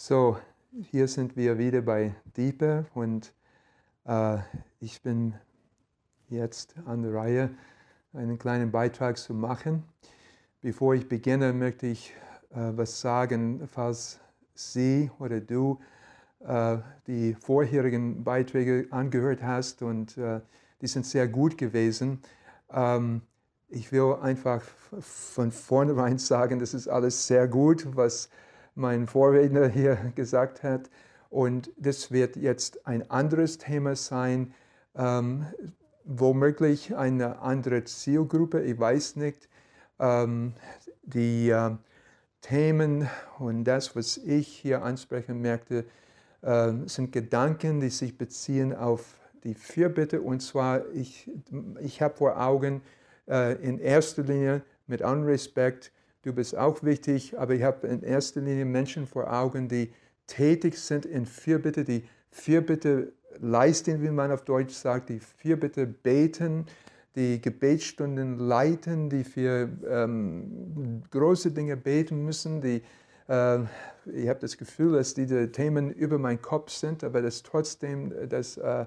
So, hier sind wir wieder bei Diepe und äh, ich bin jetzt an der Reihe, einen kleinen Beitrag zu machen. Bevor ich beginne, möchte ich äh, was sagen, falls Sie oder du äh, die vorherigen Beiträge angehört hast und äh, die sind sehr gut gewesen. Ähm, ich will einfach von vornherein sagen, das ist alles sehr gut, was mein Vorredner hier gesagt hat. Und das wird jetzt ein anderes Thema sein, ähm, womöglich eine andere Zielgruppe, ich weiß nicht. Ähm, die äh, Themen und das, was ich hier ansprechen möchte, äh, sind Gedanken, die sich beziehen auf die Fürbitte. Und zwar, ich, ich habe vor Augen äh, in erster Linie mit allem Respekt du bist auch wichtig, aber ich habe in erster Linie Menschen vor Augen, die tätig sind in Fürbitte, die Fürbitte leisten, wie man auf Deutsch sagt, die Fürbitte beten, die Gebetsstunden leiten, die für ähm, große Dinge beten müssen, die äh, ich habe das Gefühl, dass diese Themen über meinen Kopf sind, aber dass trotzdem dass, äh,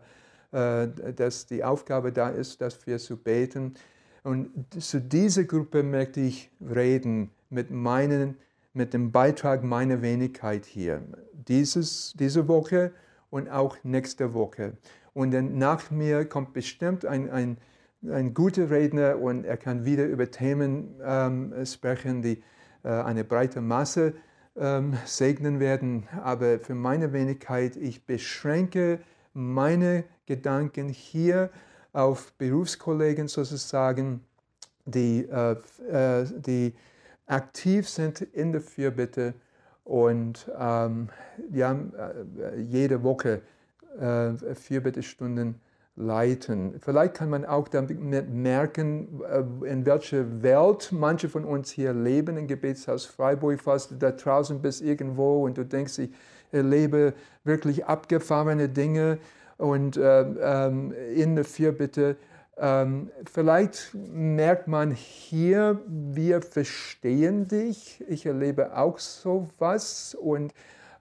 äh, dass die Aufgabe da ist, dafür zu beten. Und zu dieser Gruppe möchte ich reden mit, meinen, mit dem Beitrag meiner Wenigkeit hier. Dieses, diese Woche und auch nächste Woche. Und dann nach mir kommt bestimmt ein, ein, ein guter Redner und er kann wieder über Themen ähm, sprechen, die äh, eine breite Masse ähm, segnen werden. Aber für meine Wenigkeit, ich beschränke meine Gedanken hier auf Berufskollegen sozusagen, die, äh, äh, die aktiv sind in der Fürbitte und ähm, ja, äh, jede Woche äh, Fürbittestunden leiten. Vielleicht kann man auch damit merken, äh, in welcher Welt manche von uns hier leben, im Gebetshaus Freiburg, falls du da draußen bist irgendwo und du denkst, ich erlebe wirklich abgefahrene Dinge und äh, ähm, in der Fürbitte. Ähm, vielleicht merkt man hier, wir verstehen dich. Ich erlebe auch sowas und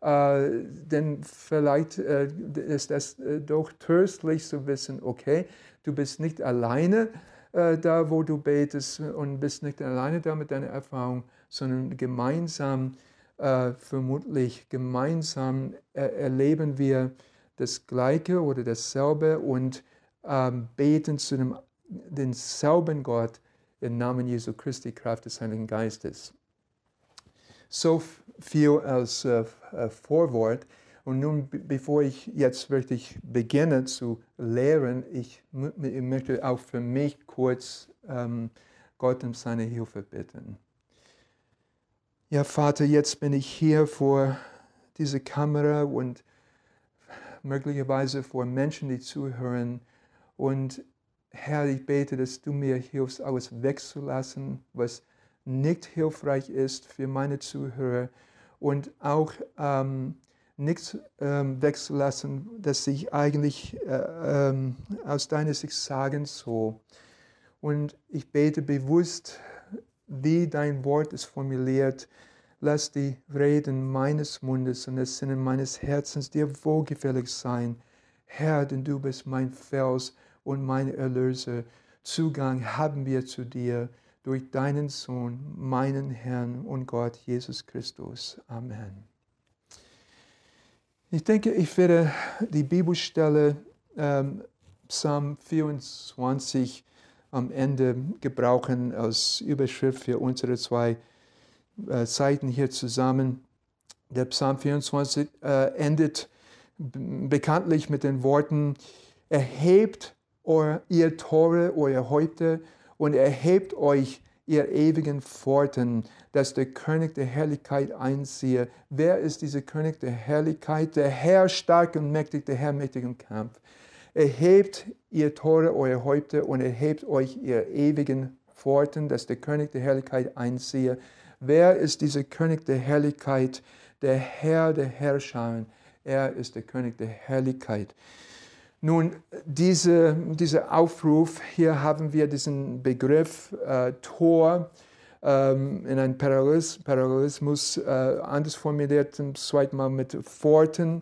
äh, denn vielleicht äh, ist das äh, doch tröstlich zu wissen, okay, du bist nicht alleine äh, da, wo du betest und bist nicht alleine da mit deiner Erfahrung, sondern gemeinsam, äh, vermutlich gemeinsam erleben wir das Gleiche oder dasselbe und ähm, beten zu dem denselben Gott im Namen Jesu Christi, Kraft des Heiligen Geistes. So viel als äh, äh, Vorwort. Und nun, bevor ich jetzt wirklich beginne zu lehren, ich, ich möchte auch für mich kurz ähm, Gott um seine Hilfe bitten. Ja, Vater, jetzt bin ich hier vor dieser Kamera und möglicherweise vor Menschen, die zuhören. Und Herr, ich bete, dass du mir hilfst, alles wegzulassen, was nicht hilfreich ist für meine Zuhörer und auch ähm, nichts ähm, wegzulassen, das ich eigentlich äh, ähm, aus deiner Sicht sagen soll. Und ich bete bewusst, wie dein Wort ist formuliert, Lass die Reden meines Mundes und das Sinnen meines Herzens dir wohlgefällig sein. Herr, denn du bist mein Fels und mein Erlöser. Zugang haben wir zu dir durch deinen Sohn, meinen Herrn und Gott, Jesus Christus. Amen. Ich denke, ich werde die Bibelstelle ähm, Psalm 24 am Ende gebrauchen als Überschrift für unsere zwei äh, Seiten hier zusammen. Der Psalm 24 äh, endet bekanntlich mit den Worten, erhebt euer, ihr Tore, euer Häupter und erhebt euch, ihr ewigen Pforten, dass der König der Herrlichkeit einziehe. Wer ist dieser König der Herrlichkeit? Der Herr stark und mächtig, der Herr mächtig im Kampf. Erhebt ihr Tore, euer Häupter und erhebt euch, ihr ewigen Pforten, dass der König der Herrlichkeit einziehe. Wer ist dieser König der Herrlichkeit? Der Herr der Herrscher. Er ist der König der Herrlichkeit. Nun, diese, dieser Aufruf, hier haben wir diesen Begriff äh, Tor. ähm, in einem Parallelismus äh, anders formuliert, zum zweiten Mal mit Pforten.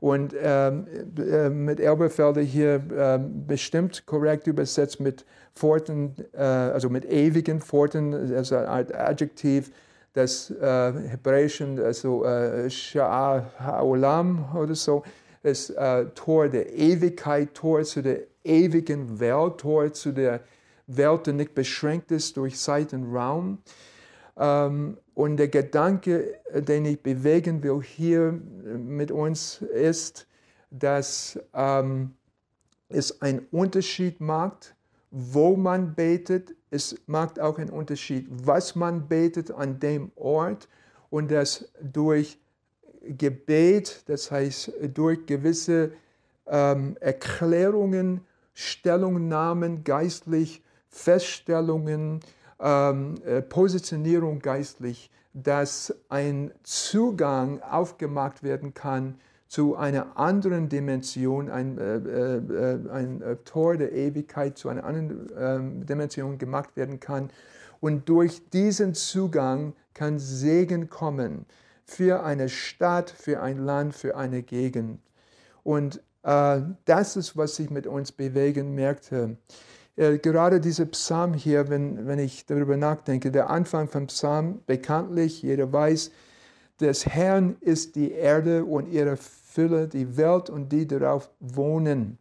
Und ähm, äh, mit Elberfelder hier äh, bestimmt korrekt übersetzt mit Pforten, äh, also mit ewigen Pforten, also eine Art Adjektiv des äh, Hebräischen, also äh, Sha'a Ha'olam oder so, das äh, Tor der Ewigkeit, Tor zu der ewigen Welt, Tor zu der Welt, die nicht beschränkt ist durch Zeit und Raum. Ähm, und der Gedanke, den ich bewegen will hier mit uns, ist, dass ähm, es einen Unterschied macht, wo man betet. Es macht auch einen Unterschied, was man betet an dem Ort und dass durch Gebet, das heißt durch gewisse ähm, Erklärungen, Stellungnahmen, geistlich Feststellungen, ähm, äh, Positionierung geistlich, dass ein Zugang aufgemacht werden kann zu einer anderen Dimension, ein, äh, äh, ein äh, Tor der Ewigkeit zu einer anderen ähm, Dimension gemacht werden kann. Und durch diesen Zugang kann Segen kommen für eine Stadt, für ein Land, für eine Gegend. Und äh, das ist, was sich mit uns bewegen merkte. Äh, gerade dieser Psalm hier, wenn, wenn ich darüber nachdenke, der Anfang vom Psalm, bekanntlich, jeder weiß, des Herrn ist die Erde und ihre Fülle, die Welt und die darauf wohnen.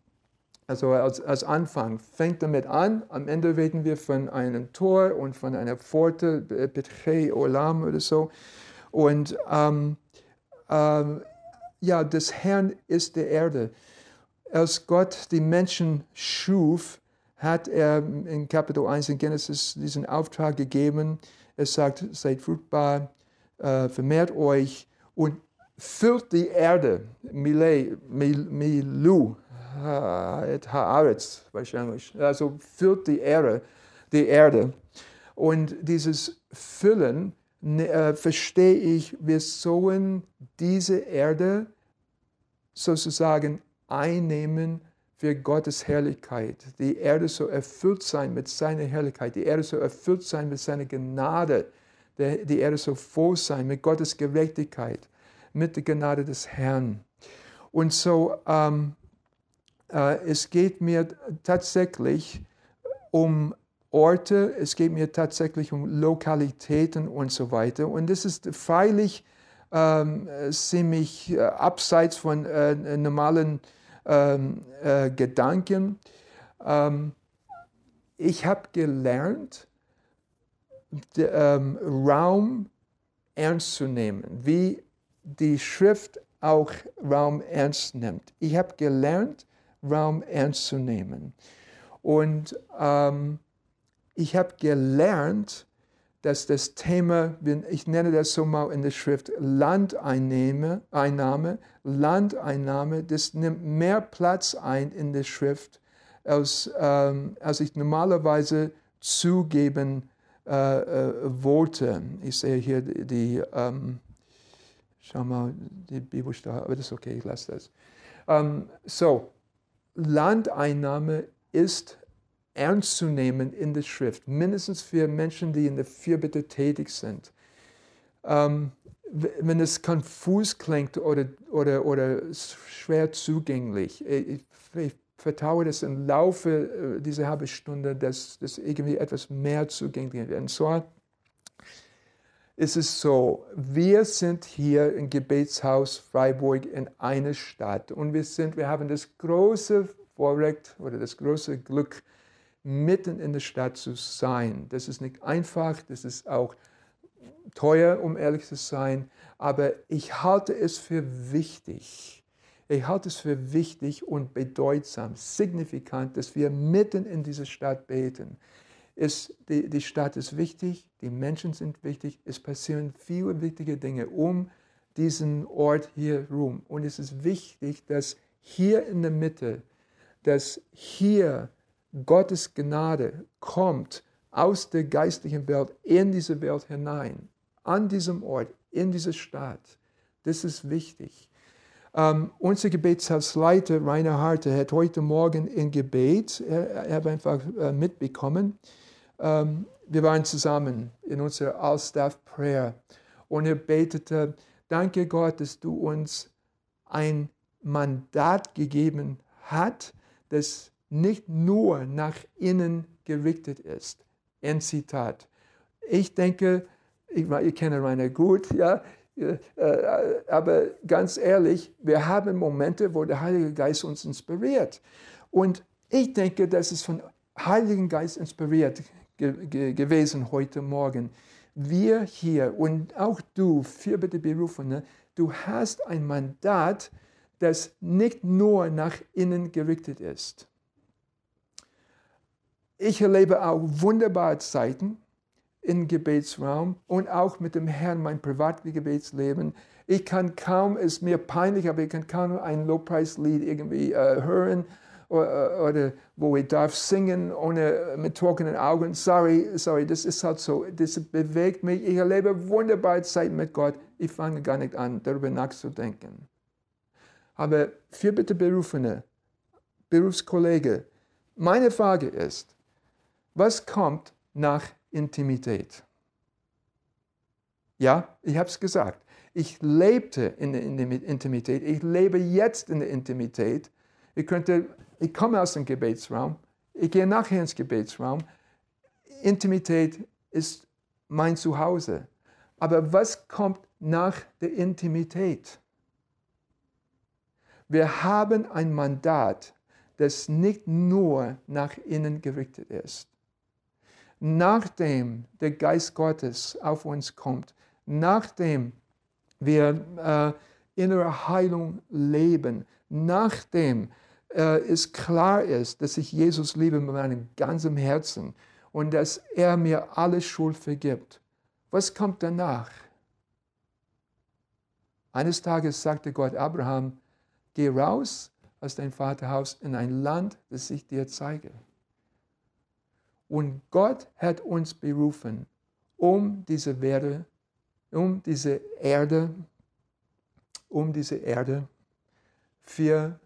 Also als, als Anfang fängt damit an, am Ende reden wir von einem Tor und von einer Pforte, Petrei Olam oder so. Und ähm, ähm, ja, des Herrn ist die Erde. Als Gott die Menschen schuf, hat er in Kapitel 1 in Genesis diesen Auftrag gegeben. Er sagt, seid fruchtbar, äh, vermehrt euch und füllt die Erde. Mile, milu, haaretz wahrscheinlich. Also füllt die Erde, die Erde. Und dieses Füllen ne, äh, verstehe ich, wir sollen diese Erde sozusagen einnehmen für Gottes Herrlichkeit. Die Erde soll erfüllt sein mit seiner Herrlichkeit. Die Erde soll erfüllt sein mit seiner Gnade. Die Erde soll voll sein mit Gottes Gerechtigkeit, mit der Gnade des Herrn. Und so, ähm, äh, es geht mir tatsächlich um Orte, es geht mir tatsächlich um Lokalitäten und so weiter. Und das ist freilich ähm, ziemlich äh, abseits von äh, normalen ähm, äh, Gedanken. Ähm, ich habe gelernt, de, ähm, Raum ernst zu nehmen, wie die Schrift auch Raum ernst nimmt. Ich habe gelernt, Raum ernst zu nehmen. Und ähm, ich habe gelernt, dass das Thema, ich nenne das so mal in der Schrift, Landeinnahme, Einnahme, Landeinnahme, das nimmt mehr Platz ein in der Schrift, als, ähm, als ich normalerweise zugeben äh, äh, wollte. Ich sehe hier die, die ähm, schau mal, die Bibelstelle, aber das ist okay, ich lasse das. Ähm, so, Landeinnahme ist ernst zu nehmen in der Schrift, mindestens für Menschen, die in der Fürbitte tätig sind. Ähm, wenn es konfus klingt oder, oder, oder schwer zugänglich, ich, ich vertraue, dass im Laufe äh, dieser halben Stunde dass das irgendwie etwas mehr zugänglich wird. Und zwar ist es so, wir sind hier im Gebetshaus Freiburg in einer Stadt und wir, sind, wir haben das große Vorrecht oder das große Glück, mitten in der Stadt zu sein. Das ist nicht einfach, das ist auch teuer, um ehrlich zu sein, aber ich halte es für wichtig. Ich halte es für wichtig und bedeutsam, signifikant, dass wir mitten in dieser Stadt beten. Es, die, die Stadt ist wichtig, die Menschen sind wichtig, es passieren viele wichtige Dinge um diesen Ort hier rum. Und es ist wichtig, dass hier in der Mitte, dass hier Gottes Gnade kommt aus der geistlichen Welt in diese Welt hinein, an diesem Ort, in diese Stadt. Das ist wichtig. Ähm, unser Gebetshausleiter Rainer Harte hat heute Morgen im Gebet, er, er hat einfach äh, mitbekommen, wir waren zusammen in unserer All-Staff Prayer und er betete, danke Gott, dass du uns ein Mandat gegeben hast, das nicht nur nach innen gerichtet ist. Ein Zitat. Ich denke, ich, ich kenne Rainer gut, ja, äh, aber ganz ehrlich, wir haben Momente, wo der Heilige Geist uns inspiriert. Und ich denke, das ist von Heiligen Geist inspiriert ge ge gewesen heute Morgen. Wir hier und auch du, vierbitte Berufene, du hast ein Mandat, das nicht nur nach innen gerichtet ist. Ich erlebe auch wunderbare Zeiten im Gebetsraum und auch mit dem Herrn mein Privatgebetsleben. Ich kann kaum, es ist mir peinlich, aber ich kann kaum ein Lobpreislied irgendwie äh, hören oder, wo ich darf singen ohne mit trockenen Augen. Sorry, sorry, das ist halt so. Das bewegt mich. Ich erlebe wunderbare Zeit mit Gott. Ich fange gar nicht an, darüber nachzudenken. Aber für bitte Berufene, Berufskollege, meine Frage ist, was kommt nach Intimität? Ja, ich habe es gesagt. Ich lebte in der Intimität. Ich lebe jetzt in der Intimität. Ich könnte, ich komme aus dem Gebetsraum. Ich gehe nachher ins Gebetsraum. Intimität ist mein Zuhause. Aber was kommt nach der Intimität? Wir haben ein Mandat, das nicht nur nach innen gerichtet ist nachdem der Geist Gottes auf uns kommt, nachdem wir äh, innere Heilung leben, nachdem äh, es klar ist, dass ich Jesus liebe mit meinem ganzen Herzen und dass er mir alle Schuld vergibt. Was kommt danach? Eines Tages sagte Gott Abraham, geh raus aus dein Vaterhaus in ein Land, das ich dir zeige. Und Gott hat uns berufen, um diese Erde, um diese Erde, um diese Erde für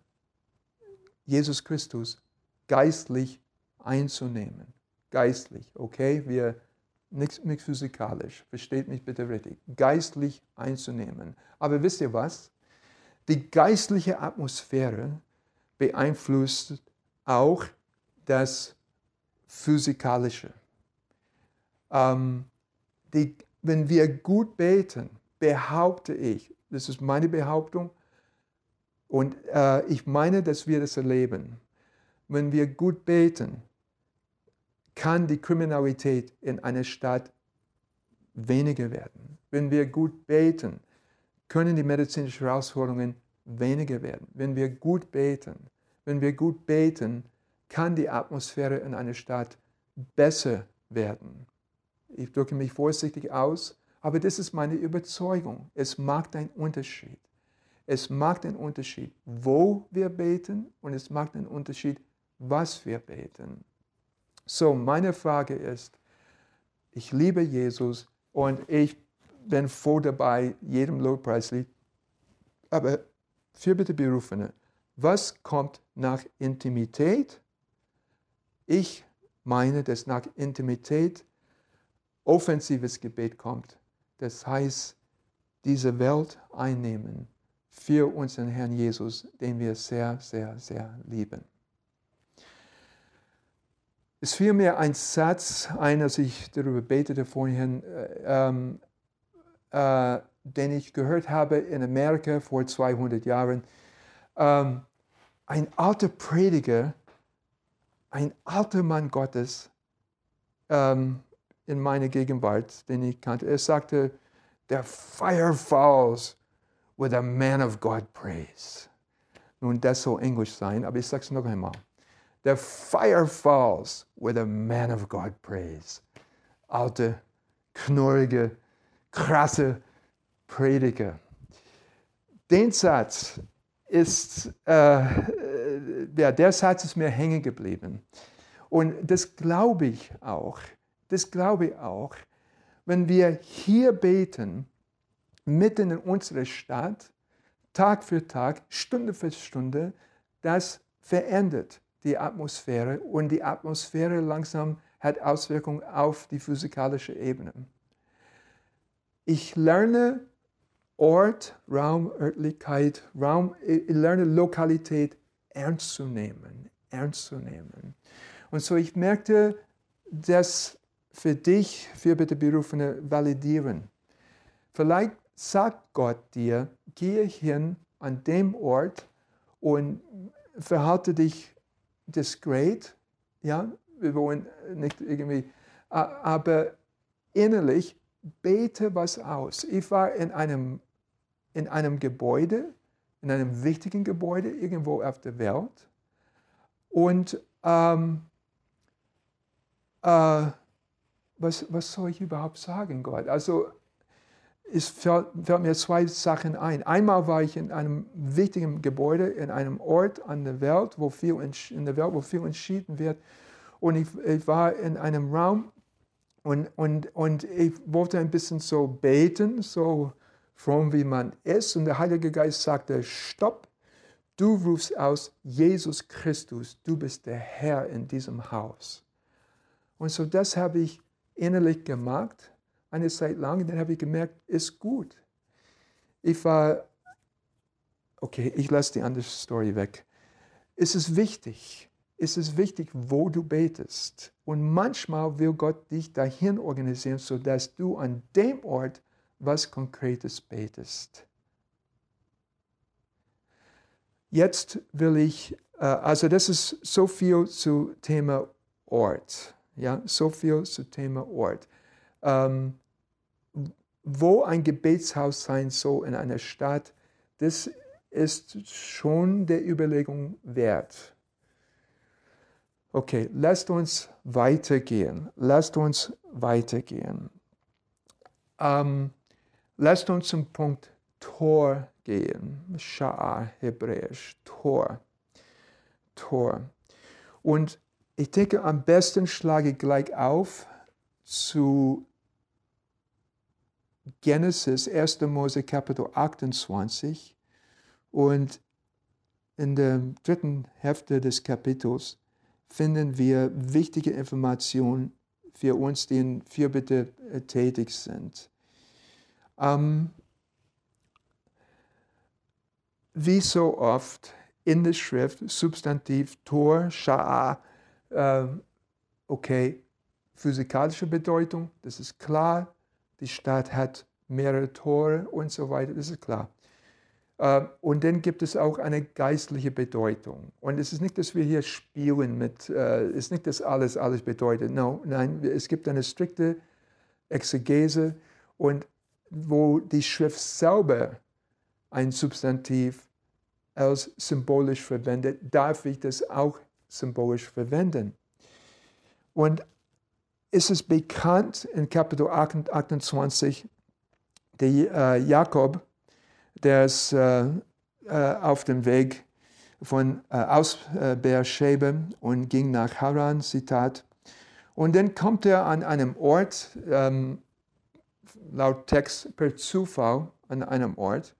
Jesus Christus geistlich einzunehmen. Geistlich, okay? Wir nichts nicht physikalisch, versteht mich bitte richtig. Geistlich einzunehmen. Aber wisst ihr was? Die geistliche Atmosphäre beeinflusst auch das physikalische. Ähm, die, wenn wir gut beten, behaupte ich, das ist meine Behauptung, und äh, ich meine, dass wir das erleben. Wenn wir gut beten, kann die Kriminalität in einer Stadt weniger werden. Wenn wir gut beten, können die medizinischen Herausforderungen weniger werden. Wenn wir gut beten, wenn wir gut beten, kann die Atmosphäre in einer Stadt besser werden. Ich drücke mich vorsichtig aus, aber das ist meine Überzeugung. Es macht einen Unterschied. Es macht einen Unterschied, wo wir beten und es macht einen Unterschied, was wir beten. So, meine Frage ist, ich liebe Jesus und ich bin froh dabei, jedem Lobpreislied. Aber für bitte Berufene, was kommt nach Intimität ich meine, dass nach Intimität offensives Gebet kommt. Das heißt, diese Welt einnehmen für unseren Herrn Jesus, den wir sehr, sehr, sehr lieben. Es fiel mir ein Satz ein, als ich darüber betete vorhin, äh, ähm, äh, den ich gehört habe in Amerika vor 200 Jahren. Ähm, ein alter Prediger ein alter Mann Gottes ähm, in meiner Gegenwart, den ich kannte. Er sagte, the fire falls with a man of God prays. Nun, das soll Englisch sein, aber ich sage es noch einmal. The fire falls with a man of God prays. Alte, knurrige, krasse Prediger. Den Satz ist äh, ja, der Satz ist mir hängen geblieben. Und das glaube ich auch. Das glaube ich auch. Wenn wir hier beten, mitten in unserer Stadt, Tag für Tag, Stunde für Stunde, das verändert die Atmosphäre und die Atmosphäre langsam hat Auswirkungen auf die physikalische Ebene. Ich lerne Ort, Raum, Örtlichkeit, Raum, ich lerne Lokalität ernst zu nehmen, ernst zu nehmen. Und so ich merkte, das für dich, für bitte Berufene, validieren. Vielleicht sagt Gott dir, gehe hin an dem Ort und verhalte dich diskret, ja, wir wollen nicht irgendwie, aber innerlich bete was aus. Ich war in einem, in einem Gebäude, in einem wichtigen Gebäude irgendwo auf der Welt und ähm, äh, was, was soll ich überhaupt sagen, Gott? Also es fällt, mir zwei Sachen ein. Einmal war ich in einem wichtigen Gebäude, in einem Ort an der Welt, wo viel in der Welt, wo viel entschieden wird. Und ich, ich war in einem Raum und, und, und ich wollte ein bisschen so beten, so fromm wie man ist. Und der Heilige Geist sagte, stopp, du rufst aus, Jesus Christus, du bist der Herr in diesem Haus. Und so das habe ich innerlich gemacht, eine Zeit lang. Dann habe ich gemerkt, ist gut. Ich war, okay, ich lasse die andere Story weg. Es ist wichtig, es ist wichtig, wo du betest. Und manchmal will Gott dich dahin organisieren, sodass du an dem Ort was Konkretes betest. Jetzt will ich, äh, also das ist so viel zu Thema Ort. Ja, so viel zum Thema Ort. Ähm, wo ein Gebetshaus sein soll in einer Stadt, das ist schon der Überlegung wert. Okay, lasst uns weitergehen. Lasst uns weitergehen. Ähm, lasst uns zum Punkt Tor gehen. Sha'a, hebräisch, Tor. Tor. Und ich denke, am besten schlage ich gleich auf zu Genesis 1. Mose Kapitel 28 und in der dritten Hälfte des Kapitels finden wir wichtige Informationen für uns, die in Fürbitte äh, tätig sind. Ähm, wie so oft in der Schrift Substantiv Tor, Sha'a, äh, okay, physikalische Bedeutung, das ist klar. Die Stadt hat mehrere Tore und so weiter, das ist klar. Äh, und dann gibt es auch eine geistliche Bedeutung. Und es ist nicht, dass wir hier spielen mit, äh, es ist nicht, dass alles alles bedeutet. No, nein, es gibt eine strikte Exegese und wo die Schrift selber ein Substantiv als symbolisch verwendet, darf ich das auch symbolisch verwenden. Und es ist bekannt in Kapitel 28, der äh, Jakob, der ist äh, äh, auf dem Weg von äh, aus äh, Beersheba und ging nach Haran, Zitat. Und dann kommt er an einem Ort, ähm, laut Text per Zufall an einem Ort.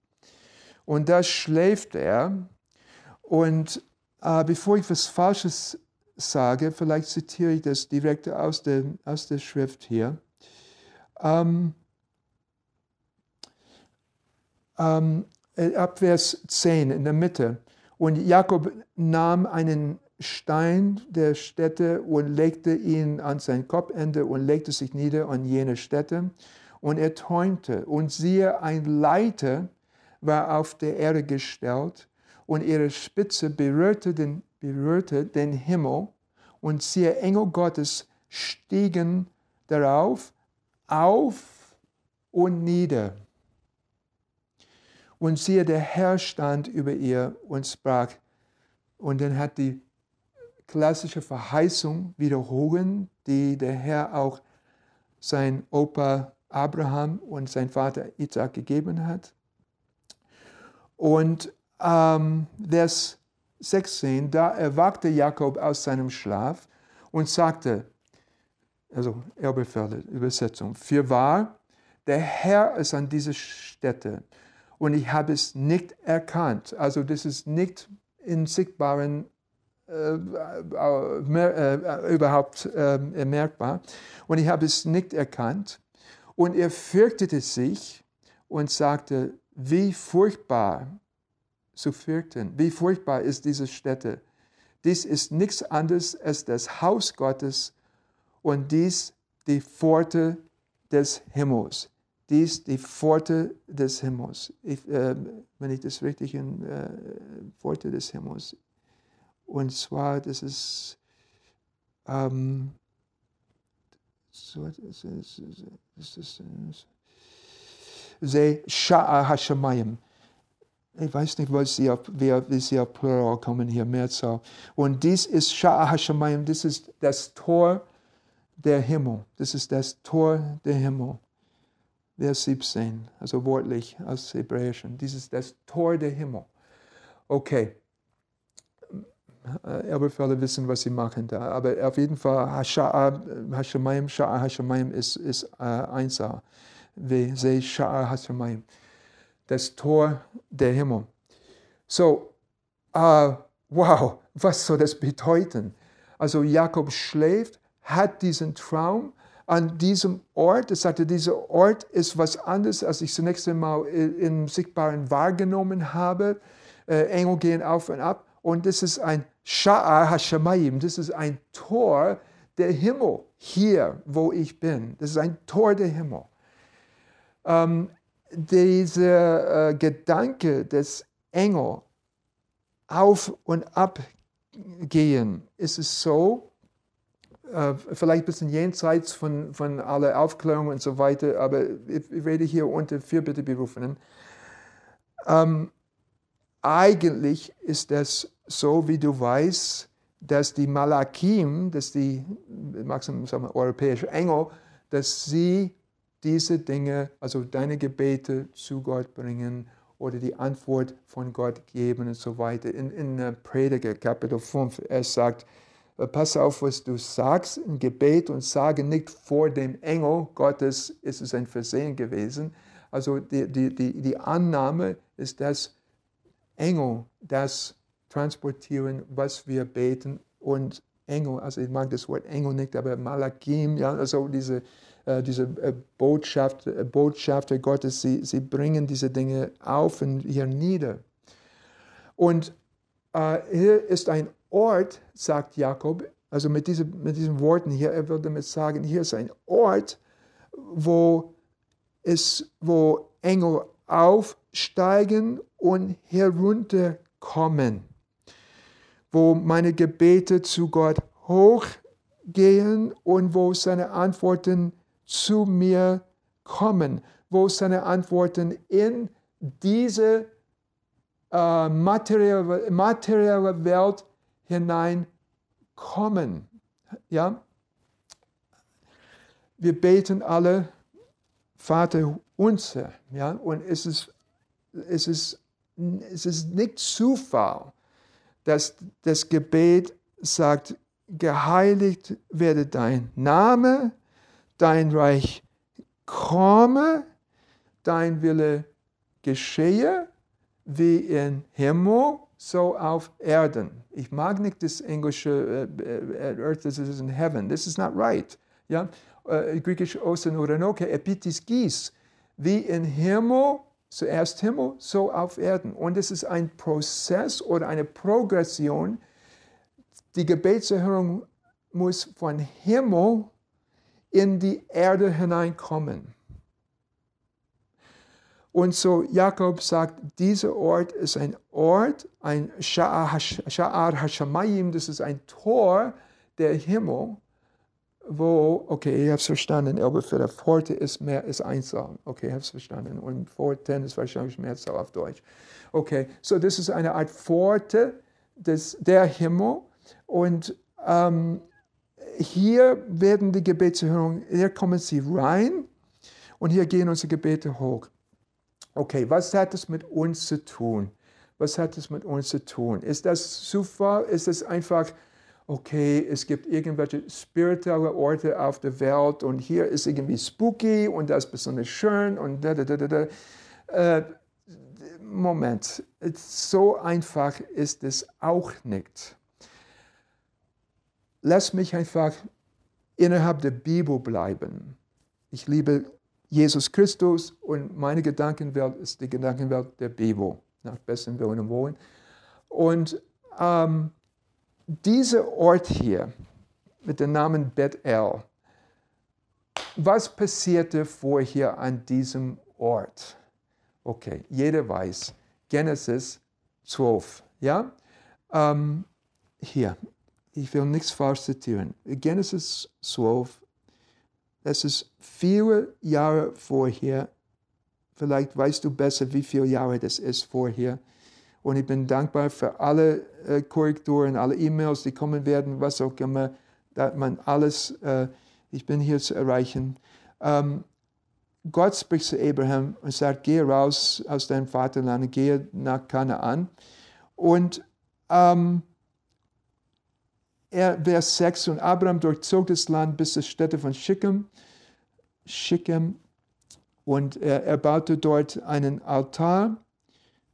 Und da schläft er. Und äh, bevor ich was Falsches sage, vielleicht zitiere ich das direkt aus der, aus der Schrift hier. Ähm, ähm, ab Vers 10 in der Mitte. Und Jakob nahm einen Stein der Stätte und legte ihn an sein Kopfende und legte sich nieder an jene Stätte. Und er träumte. Und siehe, ein Leiter war auf der Erde gestellt und ihre Spitze berührte den, berührte den Himmel und siehe, Engel Gottes stiegen darauf auf und nieder. Und siehe, der Herr stand über ihr und sprach. Und dann hat die klassische Verheißung wiederholen, die der Herr auch sein Opa Abraham und sein Vater Isaac gegeben hat. Und ähm, Vers 16, da erwachte Jakob aus seinem Schlaf und sagte, also Elberfelder Übersetzung, für wahr, der Herr ist an dieser Stätte und ich habe es nicht erkannt. Also das ist nicht in sichtbaren äh, äh, überhaupt äh, merkbar. Und ich habe es nicht erkannt. Und er fürchtete sich und sagte, wie furchtbar zu fürchten, wie furchtbar ist diese Stätte. Dies ist nichts anderes als das Haus Gottes und dies die Pforte des Himmels. Dies die Pforte des Himmels. Ich, äh, wenn ich das richtig in äh, Pforte des Himmels. Und zwar, das ist ähm, so, das ist. Ich weiß nicht, was auf, wer, wie sie auf Plural kommen hier, Mehrzahl. Und dies ist Sha'a Hashemayim, das ist das Tor der Himmel. Das ist das Tor der Himmel. Vers 17, also wortlich aus Hebräischen. Dies ist das Tor der Himmel. Okay. Elberfelder wissen, was sie machen da. Aber auf jeden Fall, Hashemayim, Sha'a Hashemayim ist, ist äh, Einzahl. Wie Se Sha'a Hashemayim. Das Tor der Himmel. So, uh, wow, was soll das bedeuten? Also Jakob schläft, hat diesen Traum an diesem Ort. Er sagte, dieser Ort ist was anderes, als ich zunächst einmal im Sichtbaren wahrgenommen habe. Äh, Engel gehen auf und ab. Und das ist ein Sha'a Hashemayim, das ist ein Tor der Himmel, hier, wo ich bin. Das ist ein Tor der Himmel. Ähm, dieser äh, Gedanke des Engel auf und ab gehen, ist es so, äh, vielleicht ein bisschen jenseits von, von aller Aufklärung und so weiter, aber ich, ich rede hier unter Fürbitteberufenen. Ähm, eigentlich ist das so, wie du weißt, dass die Malakim, dass die sagen wir, europäische Engel, dass sie diese Dinge, also deine Gebete zu Gott bringen oder die Antwort von Gott geben und so weiter. In, in Prediger Kapitel 5, er sagt, äh, pass auf, was du sagst im Gebet und sage nicht vor dem Engel Gottes, ist es ein Versehen gewesen. Also die, die, die, die Annahme ist, dass Engel das transportieren, was wir beten und Engel, also ich mag das Wort Engel nicht, aber Malakim, ja, also diese, äh, diese äh, Botschaft, äh, Botschafter Gottes, sie, sie bringen diese Dinge auf und hier nieder. Und äh, hier ist ein Ort, sagt Jakob, also mit, diese, mit diesen Worten hier, er will damit sagen, hier ist ein Ort, wo, es, wo Engel aufsteigen und herunterkommen, wo meine Gebete zu Gott hochgehen und wo seine Antworten zu mir kommen, wo seine Antworten in diese äh, materielle, materielle Welt hineinkommen. Ja? Wir beten alle Vater unser. Ja? Und es ist, es, ist, es ist nicht Zufall, dass das Gebet sagt, geheiligt werde dein Name, dein Reich komme, dein Wille geschehe, wie im Himmel, so auf Erden. Ich mag nicht das englische uh, Earth as is in heaven. This is not right. Ja? Uh, Griechisch Osen Uranoke, epitis gis. Wie im Himmel, zuerst Himmel, so auf Erden. Und es ist ein Prozess oder eine Progression. Die Gebetserhörung muss von Himmel in die Erde hineinkommen. Und so Jakob sagt, dieser Ort ist ein Ort, ein Sha'ar Hashamayim, das ist ein Tor der Himmel, wo, okay, ich habe es verstanden, der Pforte ist mehr ist Einzahl. Okay, ich habe es verstanden. Und Pforten ist wahrscheinlich Mehrzahl auf Deutsch. Okay, so das ist eine Art Pforte des, der Himmel. Und ähm, hier werden die Gebetserhörungen, hier kommen sie rein und hier gehen unsere Gebete hoch. Okay, was hat es mit uns zu tun? Was hat es mit uns zu tun? Ist das Zufall? Ist es einfach, okay, es gibt irgendwelche spirituelle Orte auf der Welt und hier ist irgendwie spooky und das ist besonders schön und da, da, da, da, da. Äh, Moment, so einfach ist es auch nicht. Lass mich einfach innerhalb der Bibel bleiben. Ich liebe Jesus Christus und meine Gedankenwelt ist die Gedankenwelt der Bibel, nach bestem Willen und Wollen. Und ähm, dieser Ort hier mit dem Namen Bethel, was passierte vorher an diesem Ort? Okay, jeder weiß, Genesis 12, ja? Ähm, hier, ich will nichts falsch zitieren. Genesis 12, das ist viele Jahre vorher. Vielleicht weißt du besser, wie viele Jahre das ist vorher. Und ich bin dankbar für alle äh, Korrekturen, alle E-Mails, die kommen werden, was auch immer, da man alles, äh, ich bin hier zu erreichen. Ähm, Gott spricht zu Abraham und sagt, gehe raus aus deinem Vaterland, gehe nach Kanaan. Und ähm, er, Vers 6, und Abraham durchzog das Land bis zur Stätte von Shechem, Shechem und er, er baute dort einen Altar.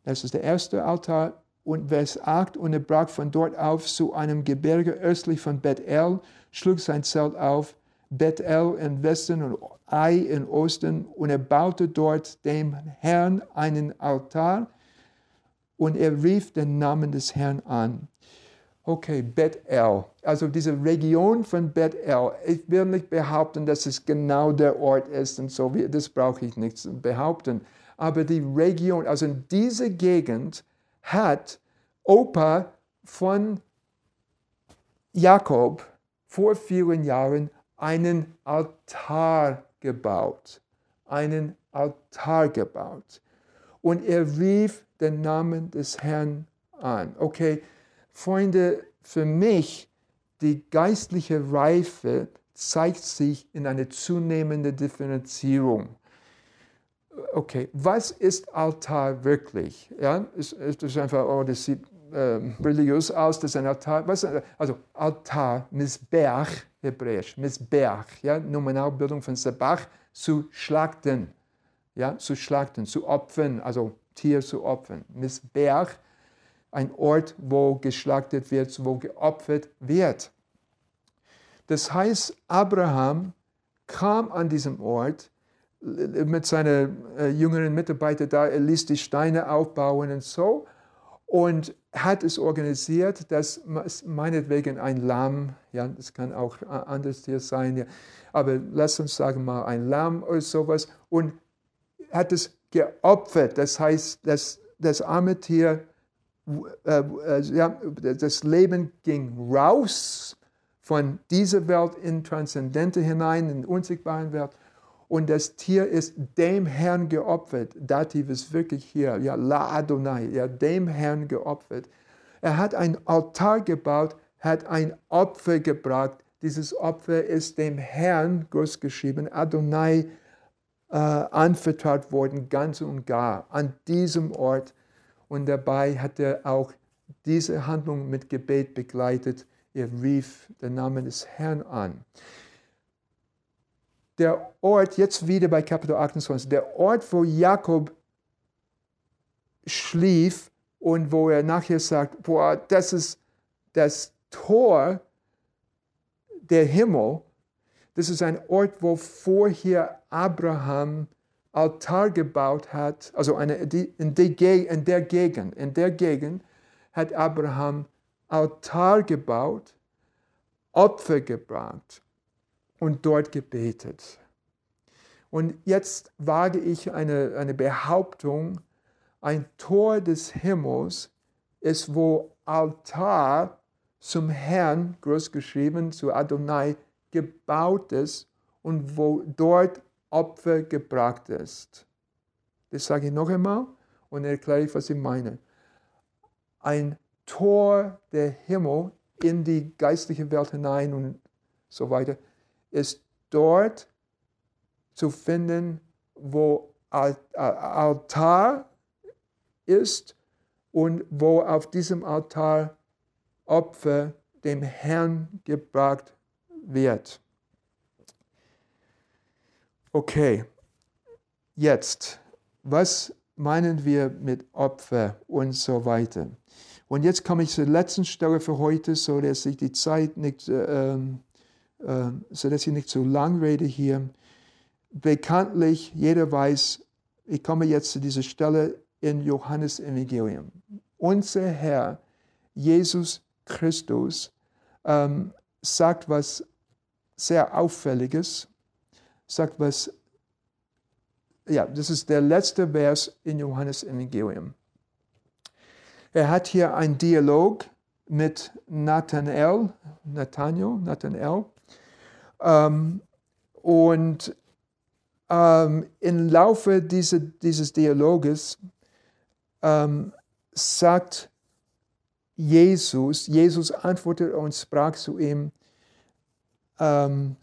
Das ist der erste Altar. Und Vers 8, und er brach von dort auf zu einem Gebirge östlich von Bethel, schlug sein Zelt auf, Bethel im Westen und Ai im Osten, und er baute dort dem Herrn einen Altar, und er rief den Namen des Herrn an. Okay, Bethel, also diese Region von Bethel. Ich will nicht behaupten, dass es genau der Ort ist und so, das brauche ich nicht zu behaupten. Aber die Region, also in dieser Gegend hat Opa von Jakob vor vielen Jahren einen Altar gebaut. Einen Altar gebaut. Und er rief den Namen des Herrn an. Okay, Freunde, für mich, die geistliche Reife zeigt sich in einer zunehmenden Differenzierung. Okay, was ist Altar wirklich? Ja, ist, ist das einfach, oh, das sieht äh, religiös aus, das ist ein Altar. Was, also Altar, Misberg, hebräisch, Misberg, ja, Nominalbildung von Sabach, zu schlachten, ja, zu schlachten, zu opfern, also Tier zu opfern. Misberg ein Ort, wo geschlachtet wird, wo geopfert wird. Das heißt, Abraham kam an diesem Ort mit seinen äh, jüngeren Mitarbeitern da, er ließ die Steine aufbauen und so und hat es organisiert, dass meinetwegen ein Lamm, ja, das kann auch anders hier sein, ja, aber lass uns sagen mal ein Lamm oder sowas und hat es geopfert. Das heißt, dass das arme Tier äh, äh, das Leben ging raus von dieser Welt in Transzendente hinein, in die unsichtbare Welt. Und das Tier ist dem Herrn geopfert. Dativ ist wirklich hier, ja, La Adonai, ja, dem Herrn geopfert. Er hat ein Altar gebaut, hat ein Opfer gebracht. Dieses Opfer ist dem Herrn, groß geschrieben, Adonai, äh, anvertraut worden, ganz und gar, an diesem Ort und dabei hat er auch diese Handlung mit Gebet begleitet. Er rief den Namen des Herrn an. Der Ort, jetzt wieder bei Kapitel 28, der Ort, wo Jakob schlief und wo er nachher sagt, boah, das ist das Tor der Himmel. Das ist ein Ort, wo vorher Abraham Altar gebaut hat, also eine, in, die, in der Gegend, in der Gegend hat Abraham Altar gebaut, Opfer gebracht und dort gebetet. Und jetzt wage ich eine, eine Behauptung, ein Tor des Himmels ist, wo Altar zum Herrn, groß geschrieben, zu Adonai, gebaut ist und wo dort Opfer gebracht ist. Das sage ich noch einmal und erkläre ich, was ich meine. Ein Tor der Himmel in die geistliche Welt hinein und so weiter ist dort zu finden, wo Altar ist und wo auf diesem Altar Opfer dem Herrn gebracht wird. Okay, jetzt, was meinen wir mit Opfer und so weiter? Und jetzt komme ich zur letzten Stelle für heute, so dass ich die Zeit nicht, äh, äh, so dass ich nicht zu lang rede hier. Bekanntlich, jeder weiß, ich komme jetzt zu dieser Stelle in Johannes Evangelium. Unser Herr, Jesus Christus, ähm, sagt was sehr Auffälliges, sagt was, ja, das ist der letzte Vers in Johannes Evangelium. Er hat hier einen Dialog mit Nathanael, Nathanael, Nathanael. Ähm, und ähm, im Laufe diese, dieses Dialoges ähm, sagt Jesus, Jesus antwortet und sprach zu ihm, ähm,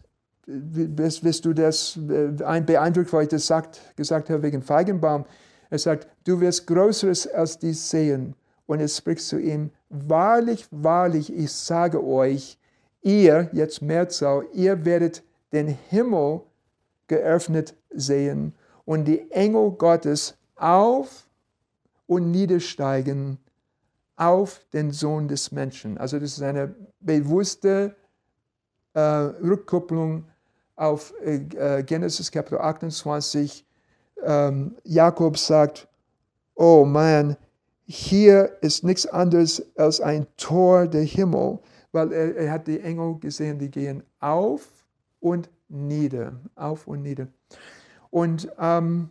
wirst, wirst, du das äh, beeindruckt, weil ich das sagt, gesagt habe wegen Feigenbaum. Er sagt, du wirst Größeres als dies sehen. Und er spricht zu ihm, wahrlich, wahrlich, ich sage euch, ihr, jetzt Mehrzahl, ihr werdet den Himmel geöffnet sehen und die Engel Gottes auf und niedersteigen auf den Sohn des Menschen. Also das ist eine bewusste äh, Rückkopplung auf äh, äh Genesis Kapitel 28. Ähm, Jakob sagt, oh man, hier ist nichts anderes als ein Tor der Himmel, weil er, er hat die Engel gesehen, die gehen auf und nieder, auf und nieder. Und ähm,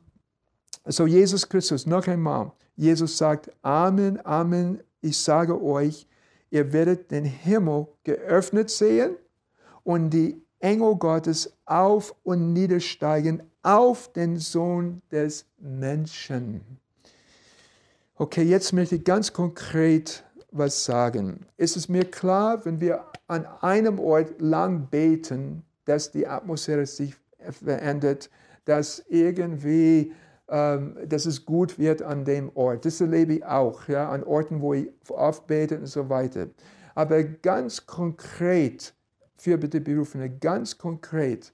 so Jesus Christus, noch einmal, Jesus sagt, Amen, Amen, ich sage euch, ihr werdet den Himmel geöffnet sehen und die Engel Gottes auf und niedersteigen auf den Sohn des Menschen. Okay, jetzt möchte ich ganz konkret was sagen. Es ist mir klar, wenn wir an einem Ort lang beten, dass die Atmosphäre sich verändert, dass irgendwie, ähm, dass es gut wird an dem Ort. Das erlebe ich auch, ja, an Orten, wo ich oft bete und so weiter. Aber ganz konkret, für bitte Berufene, ganz konkret,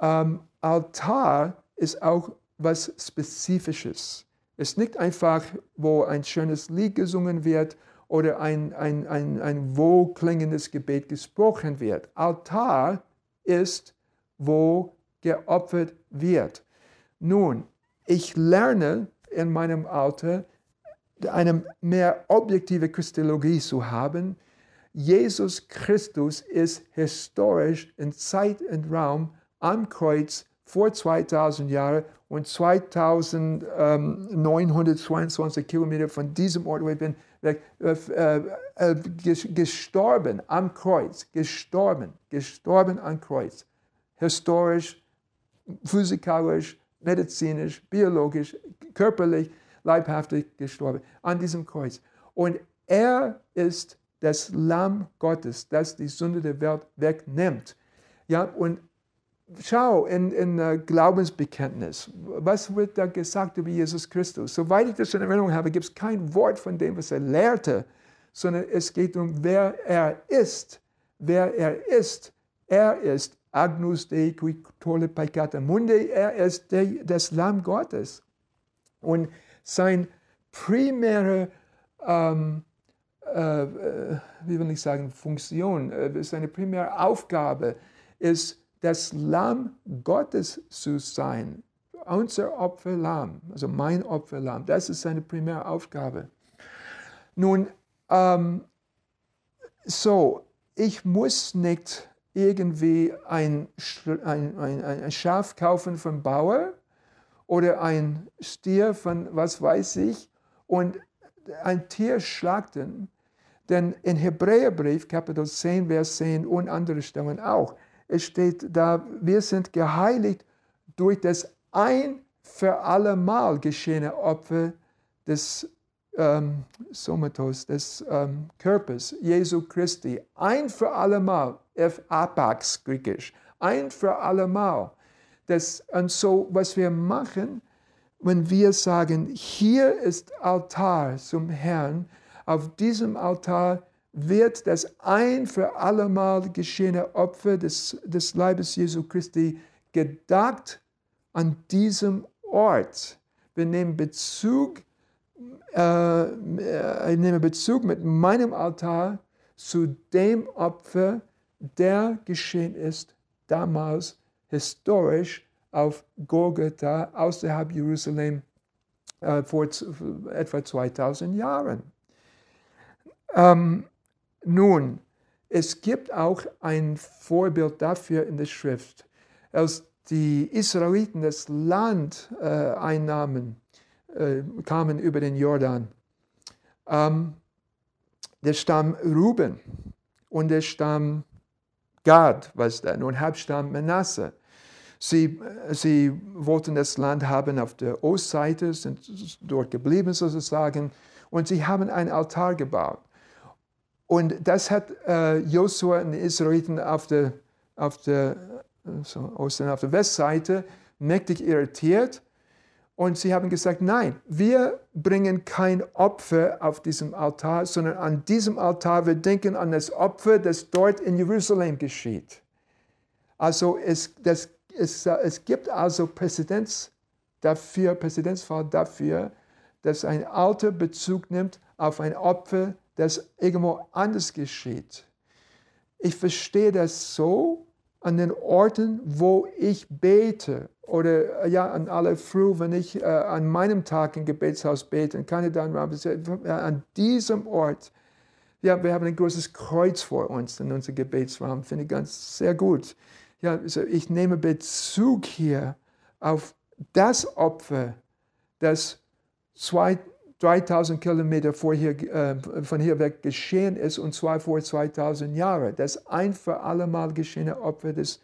ähm, Altar ist auch was Spezifisches. Es ist nicht einfach, wo ein schönes Lied gesungen wird oder ein, ein, ein, ein wohlklingendes Gebet gesprochen wird. Altar ist, wo geopfert wird. Nun, ich lerne in meinem Alter, eine mehr objektive Christologie zu haben. Jesus Christus ist historisch in Zeit und Raum am Kreuz vor 2000 Jahren und 2922 Kilometer von diesem Ort, wo ich bin, äh, äh, äh, gestorben am Kreuz, gestorben, gestorben am Kreuz. Historisch, physikalisch, medizinisch, biologisch, körperlich, leibhaftig gestorben an diesem Kreuz. Und er ist das Lamm Gottes, das die Sünde der Welt wegnimmt. Ja, und schau in, in uh, Glaubensbekenntnis, was wird da gesagt über Jesus Christus? Soweit ich das in Erinnerung habe, gibt es kein Wort von dem, was er lehrte, sondern es geht um, wer er ist. Wer er ist. Er ist Agnus Dei qui tolle peccata mundi. Er ist der, das Lamm Gottes. Und sein primäre, ähm, äh, äh wie will ich sagen, Funktion, äh, seine primäre Aufgabe ist, das Lamm Gottes zu sein. Unser Opferlamm, also mein Opferlamm, das ist seine primäre Aufgabe. Nun, ähm, so, ich muss nicht irgendwie ein, ein, ein, ein Schaf kaufen vom Bauer oder ein Stier von was weiß ich und ein Tier schlachten. Denn in Hebräerbrief, Kapitel 10, Vers 10 und andere Stellen auch, es steht da, wir sind geheiligt durch das ein für alle Mal geschehene Opfer des ähm, Somatos, des ähm, Körpers Jesu Christi. Ein für alle Mal, F apax griechisch, ein für alle Mal. Das, und so, was wir machen, wenn wir sagen, hier ist Altar zum Herrn, auf diesem Altar wird das ein für allemal geschehene Opfer des, des Leibes Jesu Christi gedacht an diesem Ort. Wir nehmen Bezug äh, ich nehme Bezug mit meinem Altar zu dem Opfer, der geschehen ist damals historisch auf Golgatha außerhalb Jerusalem äh, vor etwa 2000 Jahren. Ähm, nun, es gibt auch ein Vorbild dafür in der Schrift. Als die Israeliten das Land äh, einnahmen, äh, kamen über den Jordan, ähm, der Stamm Ruben und der Stamm Gad, was dann, und Halbstamm Manasse. Sie, sie wollten das Land haben auf der Ostseite, sind dort geblieben sozusagen, und sie haben ein Altar gebaut. Und das hat äh, Josua und die Israeliten auf der, auf der, so, Osten, auf der Westseite mächtig irritiert. Und sie haben gesagt, nein, wir bringen kein Opfer auf diesem Altar, sondern an diesem Altar, wir denken an das Opfer, das dort in Jerusalem geschieht. Also es, das, es, es gibt also Präzedenz dafür, Präzedenzfall dafür, dass ein Alter Bezug nimmt auf ein Opfer, das irgendwo anders geschieht. Ich verstehe das so an den Orten, wo ich bete oder äh, ja, an alle Früh, wenn ich äh, an meinem Tag im Gebetshaus bete, kann ich dann an diesem Ort, ja, wir haben ein großes Kreuz vor uns in unserem Gebetsraum, finde ich ganz sehr gut. Ja, also ich nehme Bezug hier auf das Opfer, das zwei 3000 Kilometer vor hier, äh, von hier weg geschehen ist, und zwar vor 2000 Jahren. Das ein für allemal geschehene Opfer des,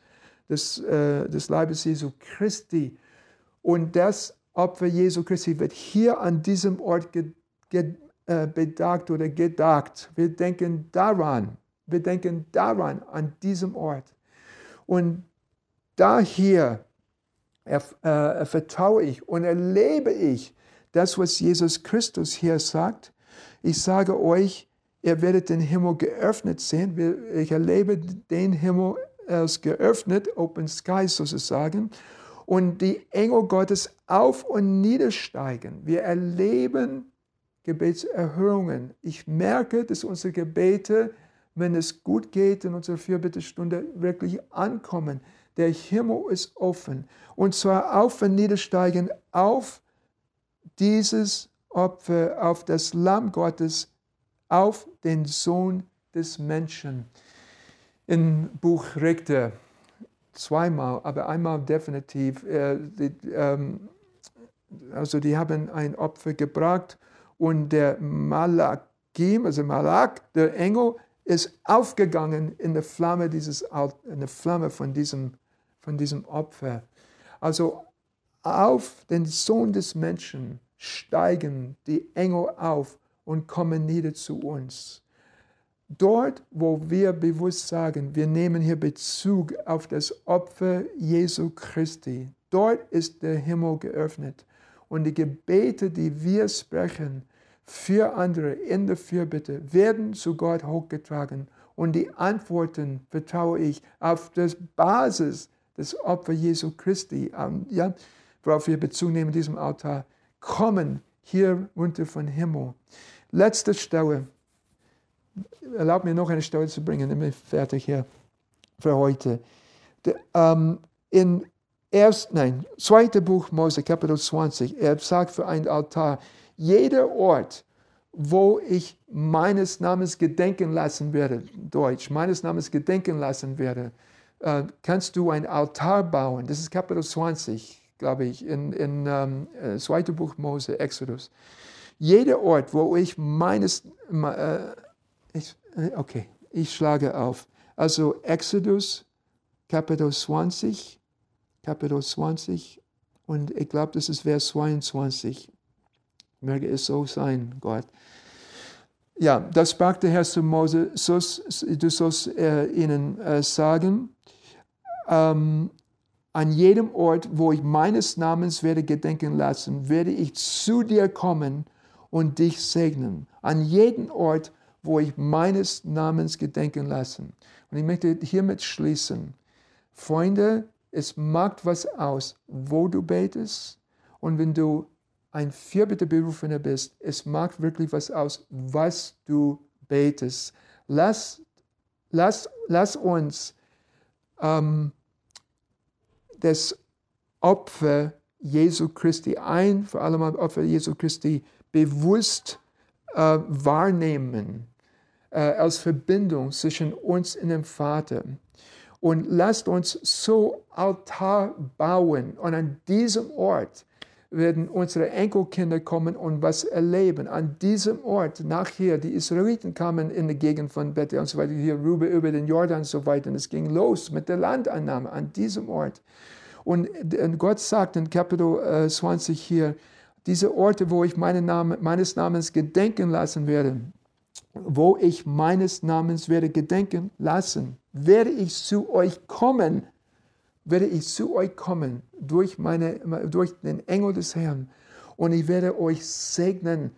des, äh, des Leibes Jesu Christi. Und das Opfer Jesu Christi wird hier an diesem Ort ge, ge, äh, bedacht oder gedacht. Wir denken daran, wir denken daran, an diesem Ort. Und da hier äh, vertraue ich und erlebe ich, das, was Jesus Christus hier sagt. Ich sage euch, ihr werdet den Himmel geöffnet sehen. Ich erlebe den Himmel als geöffnet, Open Sky sozusagen, und die Engel Gottes auf und niedersteigen. Wir erleben Gebetserhörungen. Ich merke, dass unsere Gebete, wenn es gut geht in unserer Vierbittestunde, wirklich ankommen. Der Himmel ist offen. Und zwar auf und niedersteigen auf dieses Opfer auf das Lamm Gottes, auf den Sohn des Menschen. Im Buch Richter zweimal, aber einmal definitiv. Äh, die, ähm, also die haben ein Opfer gebracht und der Malakim, also Malak, der Engel, ist aufgegangen in der Flamme dieses, in der Flamme von diesem, von diesem Opfer. Also auf den Sohn des Menschen steigen die Engel auf und kommen nieder zu uns. Dort, wo wir bewusst sagen, wir nehmen hier Bezug auf das Opfer Jesu Christi, dort ist der Himmel geöffnet. Und die Gebete, die wir sprechen für andere in der Fürbitte, werden zu Gott hochgetragen. Und die Antworten vertraue ich auf der Basis des Opfer Jesu Christi. Ja, worauf wir Bezug nehmen in diesem Altar, kommen hier runter von Himmel. Letzte Stelle. Erlaubt mir noch eine Stelle zu bringen, dann bin ich fertig hier für heute. De, ähm, in erst, nein, zweite Buch Mose, Kapitel 20, er sagt für ein Altar, jeder Ort, wo ich meines Namens gedenken lassen werde, Deutsch, meines Namens gedenken lassen werde, äh, kannst du ein Altar bauen. Das ist Kapitel 20, glaube ich, in, in ähm, äh, zweite Buch Mose, Exodus. Jeder Ort, wo ich meines, äh, ich, äh, okay, ich schlage auf. Also Exodus, Kapitel 20, Kapitel 20 und ich glaube, das ist Vers 22. Möge es so sein, Gott. Ja, das sprach der Herr zu Mose, du sollst äh, ihnen äh, sagen, ähm, an jedem Ort, wo ich meines Namens werde gedenken lassen, werde ich zu dir kommen und dich segnen. An jedem Ort, wo ich meines Namens gedenken lassen. Und ich möchte hiermit schließen. Freunde, es macht was aus, wo du betest. Und wenn du ein Fürbitterberufener bist, es macht wirklich was aus, was du betest. Lass, lass, lass uns ähm, das Opfer Jesu Christi ein, vor allem Opfer Jesu Christi bewusst äh, wahrnehmen äh, als Verbindung zwischen uns und dem Vater. Und lasst uns so Altar bauen und an diesem Ort werden unsere Enkelkinder kommen und was erleben. An diesem Ort, nachher, die Israeliten kamen in die Gegend von Bethel und so weiter, hier rüber über den Jordan und so weiter. Und es ging los mit der Landannahme an diesem Ort. Und Gott sagt in Kapitel 20 äh, hier, diese Orte, wo ich meine Name, meines Namens gedenken lassen werde, wo ich meines Namens werde gedenken lassen, werde ich zu euch kommen werde ich zu euch kommen durch, meine, durch den Engel des Herrn und ich werde euch segnen.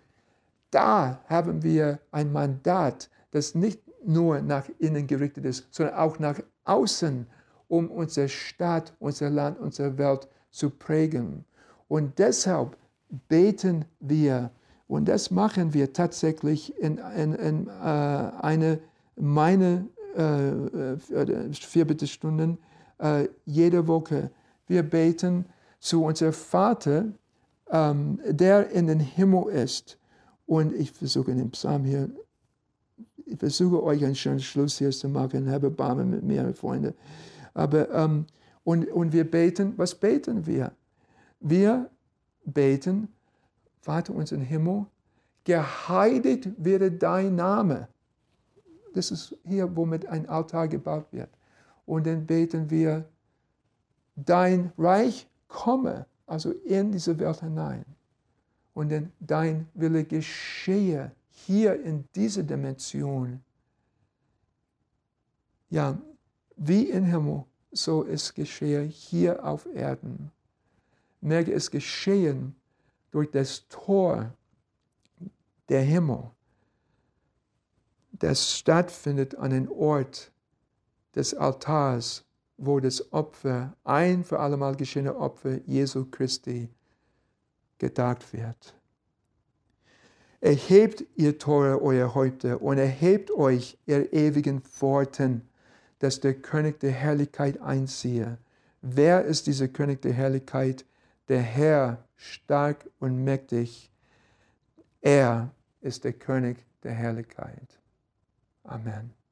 Da haben wir ein Mandat, das nicht nur nach innen gerichtet ist, sondern auch nach außen, um unsere Stadt, unser Land, unsere Welt zu prägen. Und deshalb beten wir, und das machen wir tatsächlich in, in, in äh, eine meine äh, äh vier Bittestunden äh, jede Woche. Wir beten zu unserem Vater, ähm, der in den Himmel ist. Und ich versuche in dem Psalm hier, ich versuche euch einen schönen Schluss hier zu machen. Habe Barme mit mir, Freunde. Aber, ähm, und, und wir beten, was beten wir? Wir beten, Vater unser im Himmel, geheiligt werde dein Name. Das ist hier, womit ein Altar gebaut wird und dann beten wir, dein Reich komme, also in diese Welt hinein. Und dann dein Wille geschehe hier in dieser Dimension. Ja, wie im Himmel, so es geschehe hier auf Erden. Merke es geschehen durch das Tor der Himmel, das stattfindet an einem Ort, des Altars, wo das Opfer, ein für allemal geschehene Opfer Jesu Christi gedacht wird. Erhebt, ihr Tore, euer Häupter, und erhebt euch, ihr ewigen Pforten, dass der König der Herrlichkeit einziehe. Wer ist dieser König der Herrlichkeit? Der Herr, stark und mächtig. Er ist der König der Herrlichkeit. Amen.